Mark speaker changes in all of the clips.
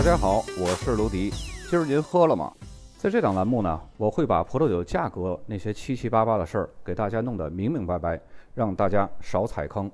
Speaker 1: 大家好，我是卢迪。今儿您喝了吗？在这档栏目呢，我会把葡萄酒价格那些七七八八的事儿给大家弄得明明白白，让大家少踩坑。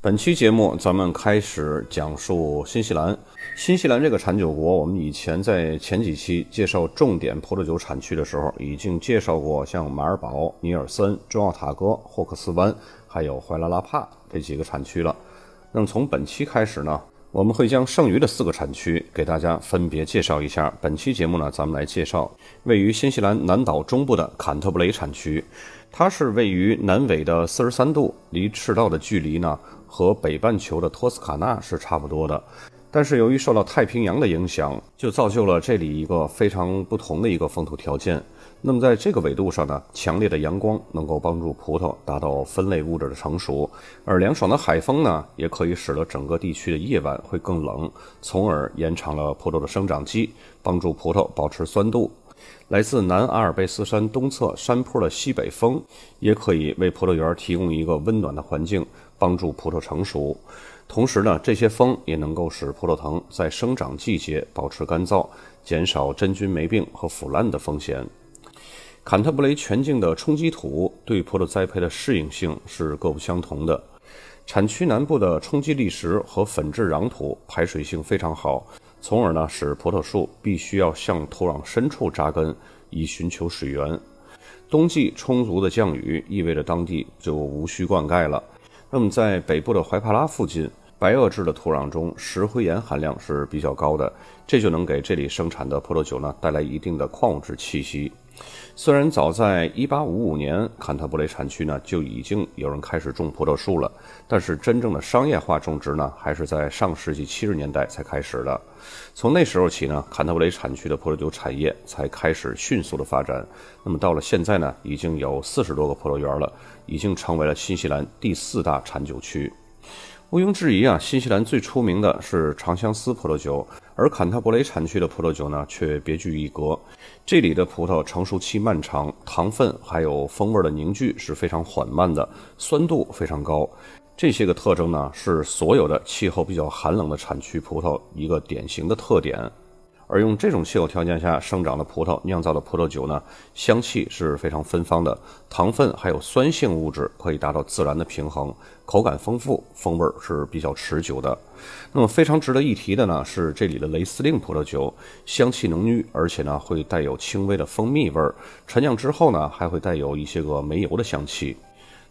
Speaker 1: 本期节目，咱们开始讲述新西兰。新西兰这个产酒国，我们以前在前几期介绍重点葡萄酒产区的时候，已经介绍过像马尔堡、尼尔森、中奥塔哥、霍克斯湾，还有怀拉拉帕这几个产区了。那么从本期开始呢，我们会将剩余的四个产区给大家分别介绍一下。本期节目呢，咱们来介绍位于新西兰南岛中部的坎特布雷产区，它是位于南纬的四十三度，离赤道的距离呢。和北半球的托斯卡纳是差不多的，但是由于受到太平洋的影响，就造就了这里一个非常不同的一个风土条件。那么在这个纬度上呢，强烈的阳光能够帮助葡萄达到分类物质的成熟，而凉爽的海风呢，也可以使得整个地区的夜晚会更冷，从而延长了葡萄的生长期，帮助葡萄保持酸度。来自南阿尔卑斯山东侧山坡的西北风，也可以为葡萄园提供一个温暖的环境。帮助葡萄成熟，同时呢，这些风也能够使葡萄藤在生长季节保持干燥，减少真菌霉病和腐烂的风险。坎特布雷全境的冲积土对葡萄栽培的适应性是各不相同的。产区南部的冲积砾石和粉质壤土排水性非常好，从而呢使葡萄树必须要向土壤深处扎根以寻求水源。冬季充足的降雨意味着当地就无需灌溉了。那么，在北部的怀帕拉附近，白垩质的土壤中石灰岩含量是比较高的，这就能给这里生产的葡萄酒呢带来一定的矿物质气息。虽然早在1855年，坎特伯雷产区呢就已经有人开始种葡萄树了，但是真正的商业化种植呢，还是在上世纪70年代才开始的。从那时候起呢，坎特伯雷产区的葡萄酒产业才开始迅速的发展。那么到了现在呢，已经有四十多个葡萄园了，已经成为了新西兰第四大产酒区。毋庸置疑啊，新西兰最出名的是长相思葡萄酒，而坎特伯雷产区的葡萄酒呢却别具一格。这里的葡萄成熟期漫长，糖分还有风味的凝聚是非常缓慢的，酸度非常高。这些个特征呢是所有的气候比较寒冷的产区葡萄一个典型的特点。而用这种气候条件下生长的葡萄酿造的葡萄酒呢，香气是非常芬芳的，糖分还有酸性物质可以达到自然的平衡，口感丰富，风味是比较持久的。那么非常值得一提的呢，是这里的雷司令葡萄酒，香气浓郁，而且呢会带有轻微的蜂蜜味儿，陈酿之后呢还会带有一些个煤油的香气。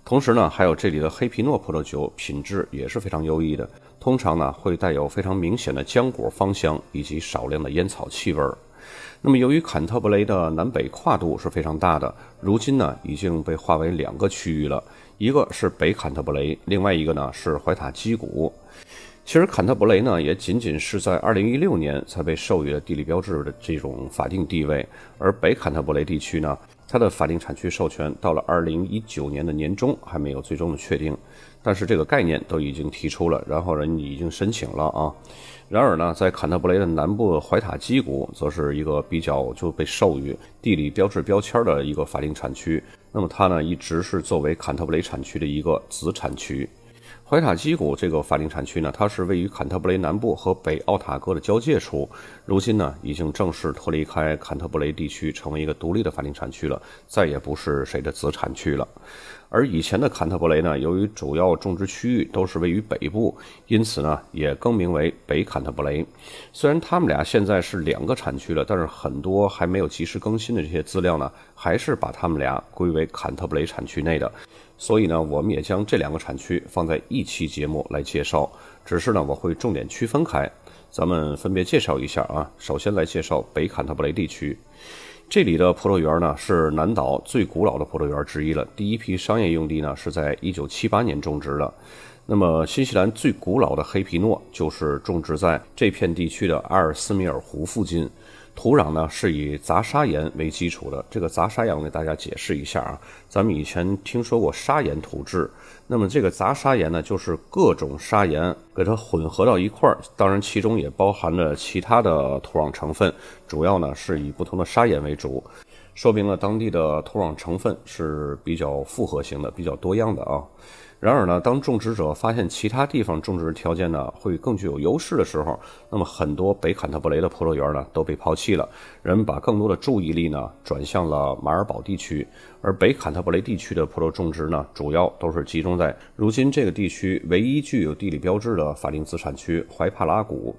Speaker 1: 同时呢，还有这里的黑皮诺葡萄酒品质也是非常优异的。通常呢，会带有非常明显的浆果芳香以及少量的烟草气味儿。那么，由于坎特伯雷的南北跨度是非常大的，如今呢已经被划为两个区域了，一个是北坎特伯雷，另外一个呢是怀塔基谷。其实坎特伯雷呢也仅仅是在2016年才被授予了地理标志的这种法定地位，而北坎特伯雷地区呢。它的法定产区授权到了二零一九年的年中还没有最终的确定，但是这个概念都已经提出了，然后人已经申请了啊。然而呢，在坎特伯雷的南部怀塔基谷，则是一个比较就被授予地理标志标签的一个法定产区。那么它呢，一直是作为坎特伯雷产区的一个子产区。怀塔基谷这个法定产区呢，它是位于坎特布雷南部和北奥塔哥的交界处。如今呢，已经正式脱离开坎特布雷地区，成为一个独立的法定产区了，再也不是谁的子产区了。而以前的坎特布雷呢，由于主要种植区域都是位于北部，因此呢，也更名为北坎特布雷。虽然他们俩现在是两个产区了，但是很多还没有及时更新的这些资料呢，还是把他们俩归为坎特布雷产区内的。所以呢，我们也将这两个产区放在一期节目来介绍。只是呢，我会重点区分开，咱们分别介绍一下啊。首先来介绍北坎特布雷地区，这里的葡萄园呢是南岛最古老的葡萄园之一了。第一批商业用地呢是在1978年种植的。那么，新西兰最古老的黑皮诺就是种植在这片地区的阿尔斯米尔湖附近。土壤呢是以杂砂岩为基础的。这个杂砂岩我给大家解释一下啊，咱们以前听说过砂岩土质，那么这个杂砂岩呢就是各种砂岩给它混合到一块儿，当然其中也包含了其他的土壤成分，主要呢是以不同的砂岩为主，说明了当地的土壤成分是比较复合型的，比较多样的啊。然而呢，当种植者发现其他地方种植条件呢会更具有优势的时候，那么很多北坎特伯雷的葡萄园呢都被抛弃了，人们把更多的注意力呢转向了马尔堡地区，而北坎特伯雷地区的葡萄种植呢主要都是集中在如今这个地区唯一具有地理标志的法定资产区怀帕拉谷。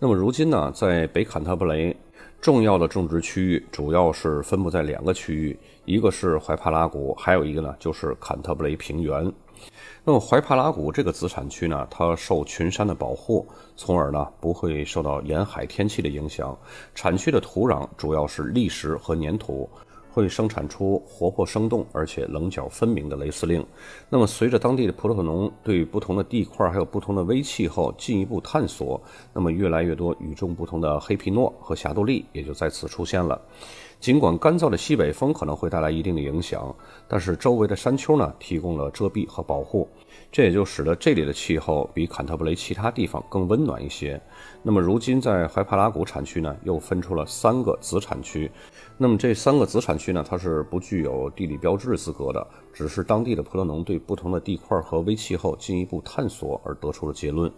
Speaker 1: 那么如今呢，在北坎特伯雷重要的种植区域主要是分布在两个区域，一个是怀帕拉谷，还有一个呢就是坎特布雷平原。那么怀帕拉谷这个子产区呢，它受群山的保护，从而呢不会受到沿海天气的影响。产区的土壤主要是砾石和粘土，会生产出活泼生动而且棱角分明的雷司令。那么随着当地的葡萄农对不同的地块还有不同的微气候进一步探索，那么越来越多与众不同的黑皮诺和霞多丽也就在此出现了。尽管干燥的西北风可能会带来一定的影响，但是周围的山丘呢提供了遮蔽和保护，这也就使得这里的气候比坎特布雷其他地方更温暖一些。那么如今在怀帕拉谷产区呢又分出了三个子产区，那么这三个子产区呢它是不具有地理标志资格的，只是当地的葡萄农对不同的地块和微气候进一步探索而得出的结论。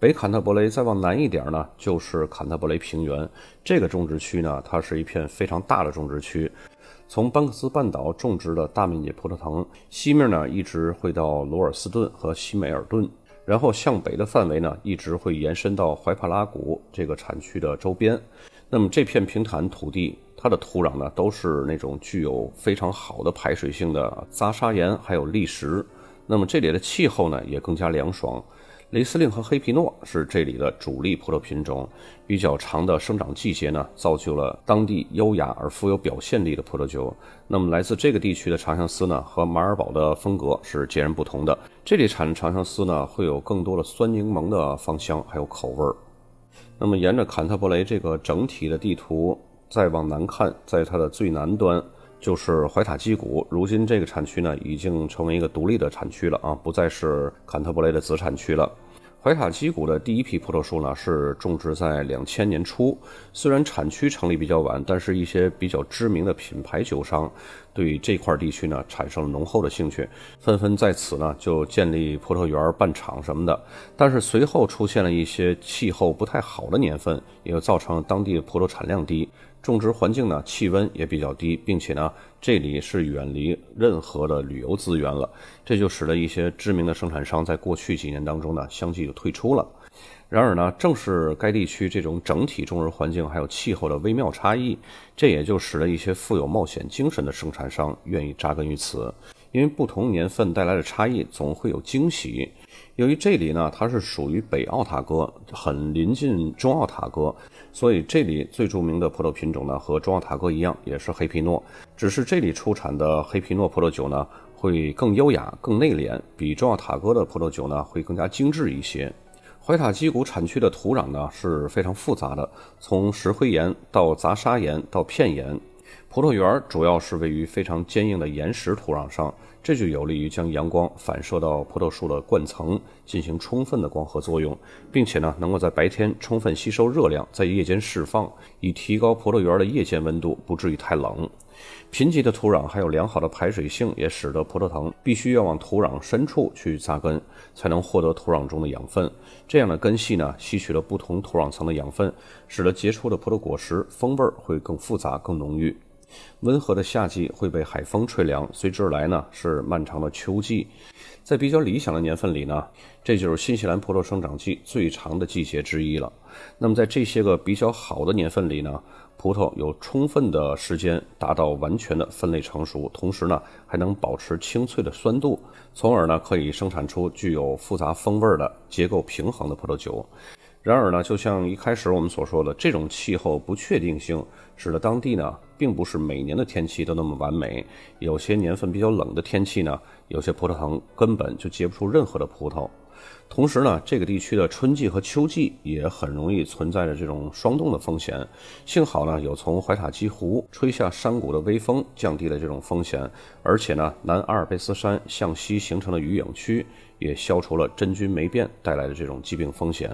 Speaker 1: 北坎特伯雷再往南一点呢，就是坎特伯雷平原。这个种植区呢，它是一片非常大的种植区，从班克斯半岛种植的大面积葡萄藤，西面呢一直会到罗尔斯顿和西美尔顿，然后向北的范围呢一直会延伸到怀帕拉谷这个产区的周边。那么这片平坦土地，它的土壤呢都是那种具有非常好的排水性的杂砂岩，还有砾石。那么这里的气候呢也更加凉爽。雷司令和黑皮诺是这里的主力葡萄品种，比较长的生长季节呢，造就了当地优雅而富有表现力的葡萄酒。那么来自这个地区的长相思呢，和马尔堡的风格是截然不同的。这里产的长相思呢，会有更多的酸柠檬的芳香，还有口味儿。那么沿着坎特伯雷这个整体的地图再往南看，在它的最南端。就是怀塔基谷，如今这个产区呢，已经成为一个独立的产区了啊，不再是坎特伯雷的子产区了。怀塔基谷的第一批葡萄树呢，是种植在两千年初。虽然产区成立比较晚，但是一些比较知名的品牌酒商对这块地区呢产生了浓厚的兴趣，纷纷在此呢就建立葡萄园、办厂什么的。但是随后出现了一些气候不太好的年份，也就造成了当地的葡萄产量低。种植环境呢，气温也比较低，并且呢，这里是远离任何的旅游资源了，这就使得一些知名的生产商在过去几年当中呢，相继就退出了。然而呢，正是该地区这种整体种植环境还有气候的微妙差异，这也就使得一些富有冒险精神的生产商愿意扎根于此，因为不同年份带来的差异总会有惊喜。由于这里呢，它是属于北奥塔哥，很临近中奥塔哥，所以这里最著名的葡萄品种呢，和中奥塔哥一样，也是黑皮诺。只是这里出产的黑皮诺葡萄酒呢，会更优雅、更内敛，比中奥塔哥的葡萄酒呢，会更加精致一些。怀塔基谷产区的土壤呢，是非常复杂的，从石灰岩到杂砂岩到片岩。葡萄园主要是位于非常坚硬的岩石土壤上，这就有利于将阳光反射到葡萄树的冠层，进行充分的光合作用，并且呢，能够在白天充分吸收热量，在夜间释放，以提高葡萄园的夜间温度，不至于太冷。贫瘠的土壤还有良好的排水性，也使得葡萄藤必须要往土壤深处去扎根，才能获得土壤中的养分。这样的根系呢，吸取了不同土壤层的养分，使得结出的葡萄果实风味会更复杂、更浓郁。温和的夏季会被海风吹凉，随之而来呢是漫长的秋季。在比较理想的年份里呢，这就是新西兰葡萄生长季最长的季节之一了。那么在这些个比较好的年份里呢，葡萄有充分的时间达到完全的分类成熟，同时呢还能保持清脆的酸度，从而呢可以生产出具有复杂风味的结构平衡的葡萄酒。然而呢，就像一开始我们所说的，这种气候不确定性使得当地呢，并不是每年的天气都那么完美。有些年份比较冷的天气呢，有些葡萄藤根本就结不出任何的葡萄。同时呢，这个地区的春季和秋季也很容易存在着这种霜冻的风险。幸好呢，有从怀塔基湖吹下山谷的微风，降低了这种风险。而且呢，南阿尔卑斯山向西形成的雨影区，也消除了真菌霉变带来的这种疾病风险。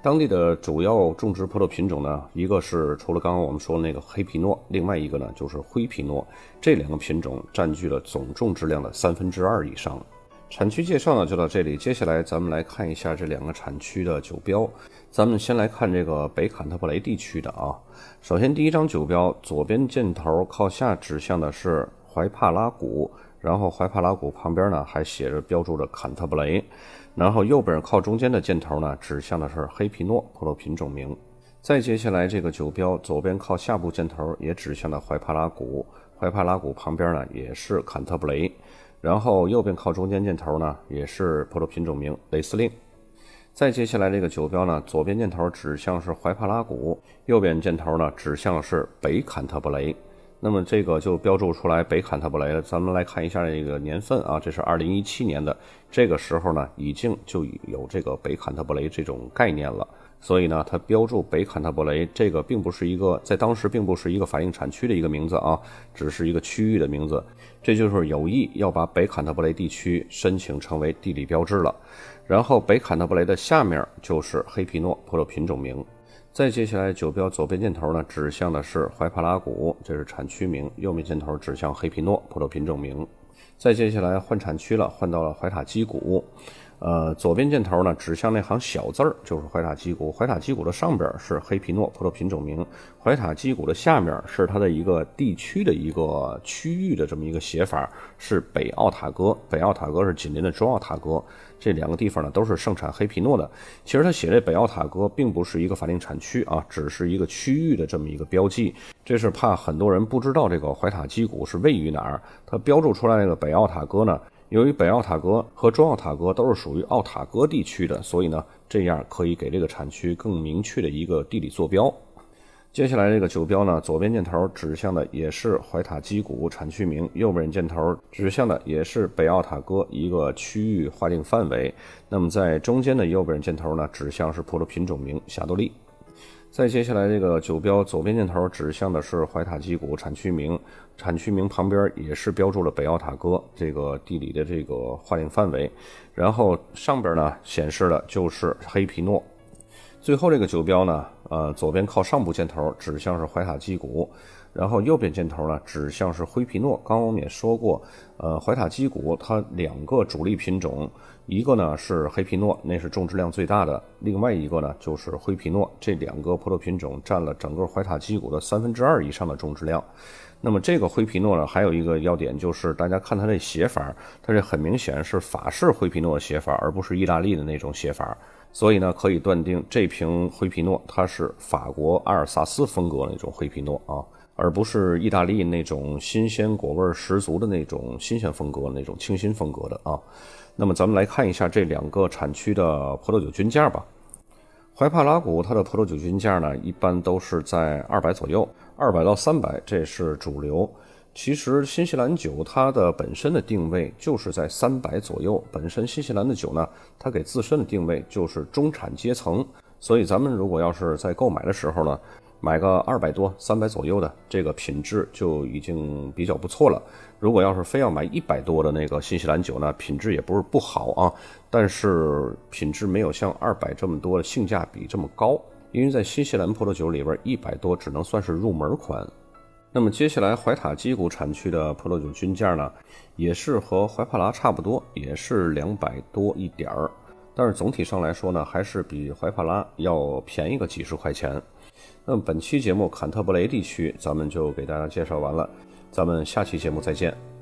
Speaker 1: 当地的主要种植葡萄品种呢，一个是除了刚刚我们说的那个黑皮诺，另外一个呢就是灰皮诺。这两个品种占据了总种植量的三分之二以上。产区介绍呢就到这里，接下来咱们来看一下这两个产区的酒标。咱们先来看这个北坎特布雷地区的啊。首先第一张酒标，左边箭头靠下指向的是怀帕拉谷，然后怀帕拉谷旁边呢还写着标注着坎特布雷，然后右边靠中间的箭头呢指向的是黑皮诺葡萄品种名。再接下来这个酒标左边靠下部箭头也指向了怀帕拉谷，怀帕拉谷旁边呢也是坎特布雷。然后右边靠中间箭头呢，也是葡萄品种名雷司令。再接下来这个酒标呢，左边箭头指向是怀帕拉谷，右边箭头呢指向是北坎特布雷。那么这个就标注出来北坎特伯雷了。咱们来看一下这个年份啊，这是二零一七年的，这个时候呢已经就有这个北坎特伯雷这种概念了。所以呢，它标注北坎特伯雷这个并不是一个在当时并不是一个法定产区的一个名字啊，只是一个区域的名字。这就是有意要把北坎特伯雷地区申请成为地理标志了。然后北坎特布雷的下面就是黑皮诺葡萄品种名。再接下来酒标左边箭头呢指向的是怀帕拉谷，这是产区名；右面箭头指向黑皮诺葡萄品种名。再接下来换产区了，换到了怀塔基谷。呃，左边箭头呢指向那行小字儿，就是怀塔基谷。怀塔基谷的上边是黑皮诺葡萄品种名，怀塔基谷的下面是它的一个地区的一个区域的这么一个写法，是北奥塔哥。北奥塔哥是紧邻的中奥塔哥，这两个地方呢都是盛产黑皮诺的。其实他写这北奥塔哥并不是一个法定产区啊，只是一个区域的这么一个标记。这是怕很多人不知道这个怀塔基谷是位于哪儿，它标注出来那个北奥塔哥呢。由于北奥塔哥和中奥塔哥都是属于奥塔哥地区的，所以呢，这样可以给这个产区更明确的一个地理坐标。接下来这个酒标呢，左边箭头指向的也是怀塔基谷产区名，右边箭头指向的也是北奥塔哥一个区域划定范围。那么在中间的右边箭头呢，指向是葡萄品种名霞多丽。再接下来，这个酒标左边箭头指向的是怀塔基谷产区名，产区名旁边也是标注了北奥塔哥这个地理的这个划定范围，然后上边呢显示的就是黑皮诺。最后这个酒标呢，呃，左边靠上部箭头指向是怀塔基谷。然后右边箭头呢指向是灰皮诺。刚刚我们也说过，呃，怀塔基谷它两个主力品种，一个呢是黑皮诺，那是种植量最大的；另外一个呢就是灰皮诺。这两个葡萄品种占了整个怀塔基谷的三分之二以上的种植量。那么这个灰皮诺呢，还有一个要点就是，大家看它这写法，它这很明显是法式灰皮诺的写法，而不是意大利的那种写法。所以呢，可以断定这瓶灰皮诺它是法国阿尔萨斯风格那种灰皮诺啊。而不是意大利那种新鲜果味十足的那种新鲜风格、那种清新风格的啊。那么咱们来看一下这两个产区的葡萄酒均价吧。怀帕拉谷它的葡萄酒均价呢，一般都是在二百左右，二百到三百，这是主流。其实新西兰酒它的本身的定位就是在三百左右，本身新西兰的酒呢，它给自身的定位就是中产阶层。所以咱们如果要是在购买的时候呢，买个二百多、三百左右的，这个品质就已经比较不错了。如果要是非要买一百多的那个新西兰酒呢，品质也不是不好啊，但是品质没有像二百这么多的性价比这么高。因为在新西兰葡萄酒里边，一百多只能算是入门款。那么接下来怀塔基谷产区的葡萄酒均价呢，也是和怀帕拉差不多，也是两百多一点儿。但是总体上来说呢，还是比怀帕拉要便宜个几十块钱。那么本期节目坎特伯雷地区，咱们就给大家介绍完了，咱们下期节目再见。